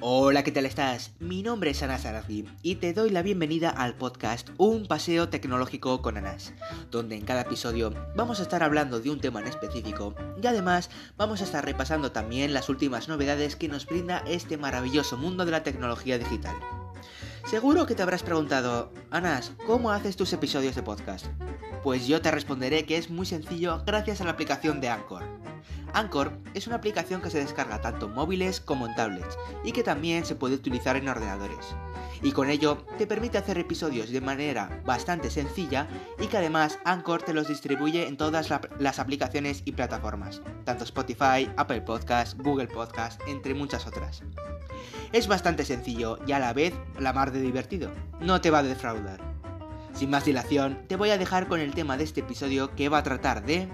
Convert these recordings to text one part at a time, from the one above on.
Hola, ¿qué tal estás? Mi nombre es Anas Arazbi y te doy la bienvenida al podcast Un paseo tecnológico con Anas, donde en cada episodio vamos a estar hablando de un tema en específico y además vamos a estar repasando también las últimas novedades que nos brinda este maravilloso mundo de la tecnología digital. Seguro que te habrás preguntado, Anas, ¿cómo haces tus episodios de podcast? Pues yo te responderé que es muy sencillo gracias a la aplicación de Anchor. Anchor es una aplicación que se descarga tanto en móviles como en tablets y que también se puede utilizar en ordenadores. Y con ello te permite hacer episodios de manera bastante sencilla y que además Anchor te los distribuye en todas las aplicaciones y plataformas, tanto Spotify, Apple Podcast, Google Podcast, entre muchas otras. Es bastante sencillo y a la vez la mar de divertido. No te va a defraudar. Sin más dilación, te voy a dejar con el tema de este episodio que va a tratar de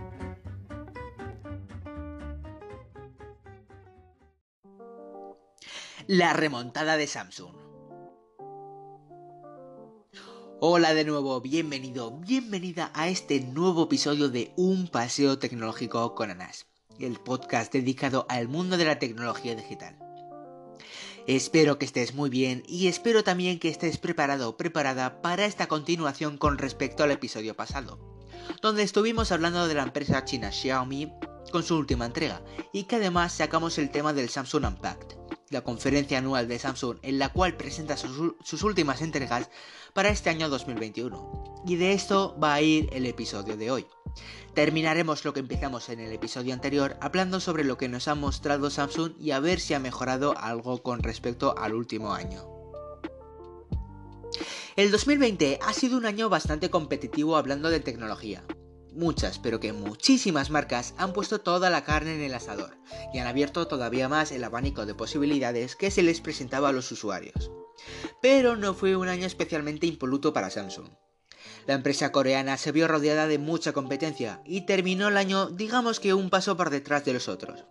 la remontada de Samsung. Hola de nuevo, bienvenido, bienvenida a este nuevo episodio de Un Paseo Tecnológico con Anas, el podcast dedicado al mundo de la tecnología digital. Espero que estés muy bien y espero también que estés preparado o preparada para esta continuación con respecto al episodio pasado, donde estuvimos hablando de la empresa china Xiaomi con su última entrega y que además sacamos el tema del Samsung Unpacked la conferencia anual de Samsung en la cual presenta sus, últimas entregas para este año 2021. Y de esto va a ir el episodio de hoy. Terminaremos lo que empezamos en el episodio anterior hablando sobre lo que nos ha mostrado Samsung y a ver si ha mejorado algo con respecto al último año. El 2020 ha sido un año bastante competitivo hablando de tecnología muchas, pero que muchísimas marcas han puesto toda la carne en el asador y han abierto todavía más el abanico de posibilidades que se les presentaba a los usuarios. Pero no fue un año especialmente impoluto para Samsung. La empresa coreana se vio rodeada de mucha competencia y terminó el año digamos que un paso por detrás de los otros.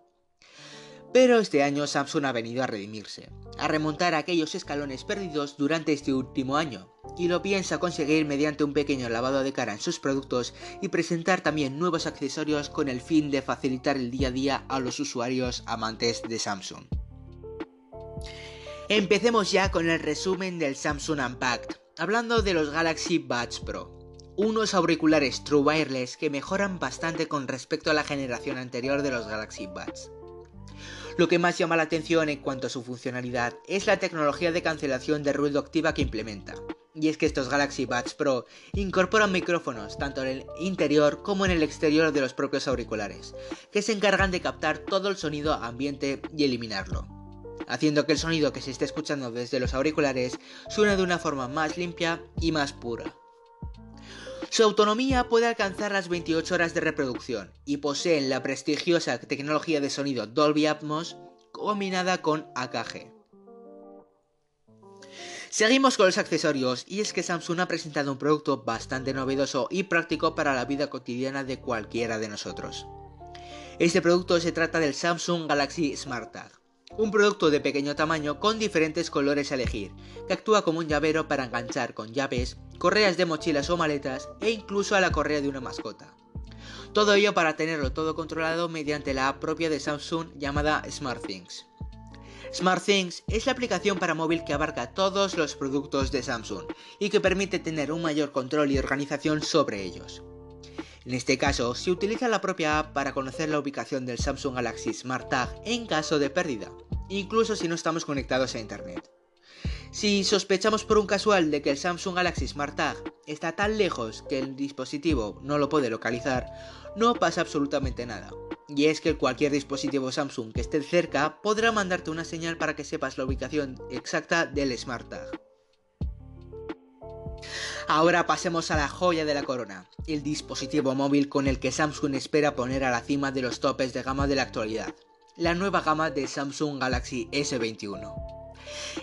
Pero este año Samsung ha venido a redimirse, a remontar aquellos escalones perdidos durante este último año, y lo piensa conseguir mediante un pequeño lavado de cara en sus productos y presentar también nuevos accesorios con el fin de facilitar el día a día a los usuarios amantes de Samsung. Empecemos ya con el resumen del Samsung Unpacked, hablando de los Galaxy Buds Pro unos auriculares True Wireless que mejoran bastante con respecto a la generación anterior de los Galaxy Buds. Lo que más llama la atención en cuanto a su funcionalidad es la tecnología de cancelación de ruido activa que implementa. Y es que estos Galaxy Buds Pro incorporan micrófonos tanto en el interior como en el exterior de los propios auriculares, que se encargan de captar todo el sonido ambiente y eliminarlo, haciendo que el sonido que se esté escuchando desde los auriculares suene de una forma más limpia y más pura. Su autonomía puede alcanzar las 28 horas de reproducción y poseen la prestigiosa tecnología de sonido Dolby Atmos combinada con AKG. Seguimos con los accesorios y es que Samsung ha presentado un producto bastante novedoso y práctico para la vida cotidiana de cualquiera de nosotros. Este producto se trata del Samsung Galaxy Smart Tag, un producto de pequeño tamaño con diferentes colores a elegir, que actúa como un llavero para enganchar con llaves, correas de mochilas o maletas e incluso a la correa de una mascota. Todo ello para tenerlo todo controlado mediante la app propia de Samsung llamada SmartThings. SmartThings es la aplicación para móvil que abarca todos los productos de Samsung y que permite tener un mayor control y organización sobre ellos. En este caso, se utiliza la propia app para conocer la ubicación del Samsung Galaxy Smart Tag en caso de pérdida, incluso si no estamos conectados a Internet. Si sospechamos por un casual de que el Samsung Galaxy Smart Tag está tan lejos que el dispositivo no lo puede localizar, no pasa absolutamente nada. Y es que cualquier dispositivo Samsung que esté cerca podrá mandarte una señal para que sepas la ubicación exacta del Smart Tag. Ahora pasemos a la joya de la corona, el dispositivo móvil con el que Samsung espera poner a la cima de los topes de gama de la actualidad, la nueva gama de Samsung Galaxy S21.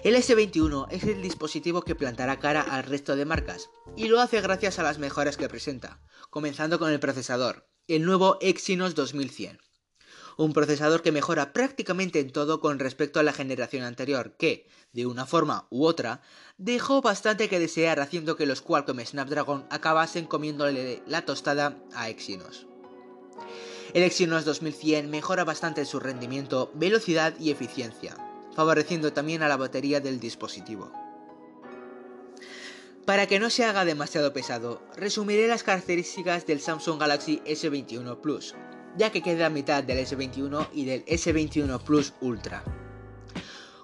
El S21 es el dispositivo que plantará cara al resto de marcas, y lo hace gracias a las mejoras que presenta, comenzando con el procesador, el nuevo Exynos 2100. Un procesador que mejora prácticamente en todo con respecto a la generación anterior, que, de una forma u otra, dejó bastante que desear haciendo que los Qualcomm Snapdragon acabasen comiéndole la tostada a Exynos. El Exynos 2100 mejora bastante su rendimiento, velocidad y eficiencia, favoreciendo también a la batería del dispositivo. Para que no se haga demasiado pesado, resumiré las características del Samsung Galaxy S21 Plus, ya que queda mitad del S21 y del S21 Plus Ultra.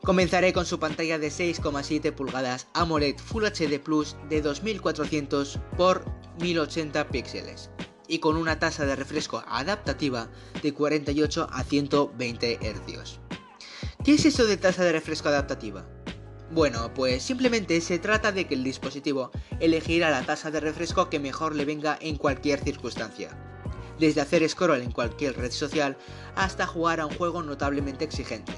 Comenzaré con su pantalla de 6,7 pulgadas AMOLED Full HD Plus de 2400 x 1080 píxeles y con una tasa de refresco adaptativa de 48 a 120 Hz. ¿Qué es eso de tasa de refresco adaptativa? Bueno, pues simplemente se trata de que el dispositivo elegirá la tasa de refresco que mejor le venga en cualquier circunstancia. Desde hacer scroll en cualquier red social hasta jugar a un juego notablemente exigente.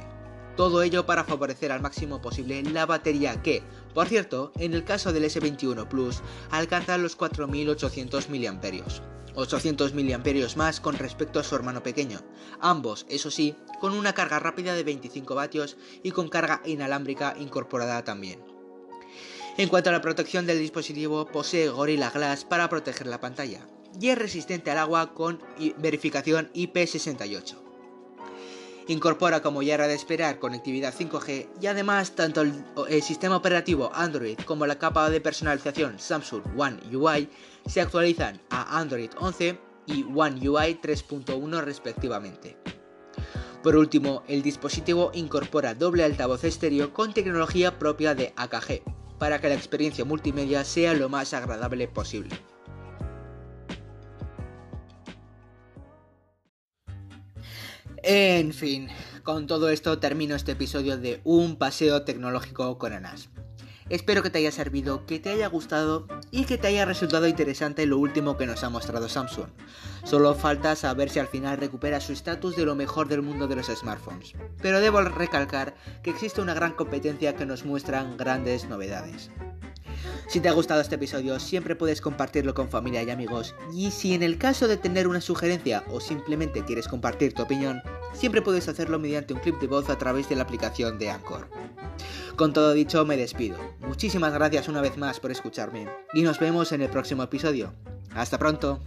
Todo ello para favorecer al máximo posible la batería que, por cierto, en el caso del S21 Plus, alcanza los 4800 mAh. 800 mAh más con respecto a su hermano pequeño, ambos, eso sí, con una carga rápida de 25 vatios y con carga inalámbrica incorporada también. En cuanto a la protección del dispositivo, posee Gorilla Glass para proteger la pantalla y es resistente al agua con verificación IP68. Incorpora, como ya era de esperar, conectividad 5G y además tanto el, sistema operativo Android como la capa de personalización Samsung One UI se actualizan a Android 11 y One UI 3.1 respectivamente. Por último, el dispositivo incorpora doble altavoz estéreo con tecnología propia de AKG, para que la experiencia multimedia sea lo más agradable posible. En fin, con todo esto termino este episodio de Un paseo tecnológico con Anas. Espero que te haya servido, que te haya gustado y que te haya resultado interesante lo último que nos ha mostrado Samsung. Solo falta saber si al final recupera su estatus de lo mejor del mundo de los smartphones. Pero debo recalcar que existe una gran competencia que nos muestran grandes novedades. Si te ha gustado este episodio, siempre puedes compartirlo con familia y amigos. Y si en el caso de tener una sugerencia o simplemente quieres compartir tu opinión, siempre puedes hacerlo mediante un clip de voz a través de la aplicación de Anchor. Con todo dicho, me despido. Muchísimas gracias una vez más por escucharme y nos vemos en el próximo episodio. Hasta pronto.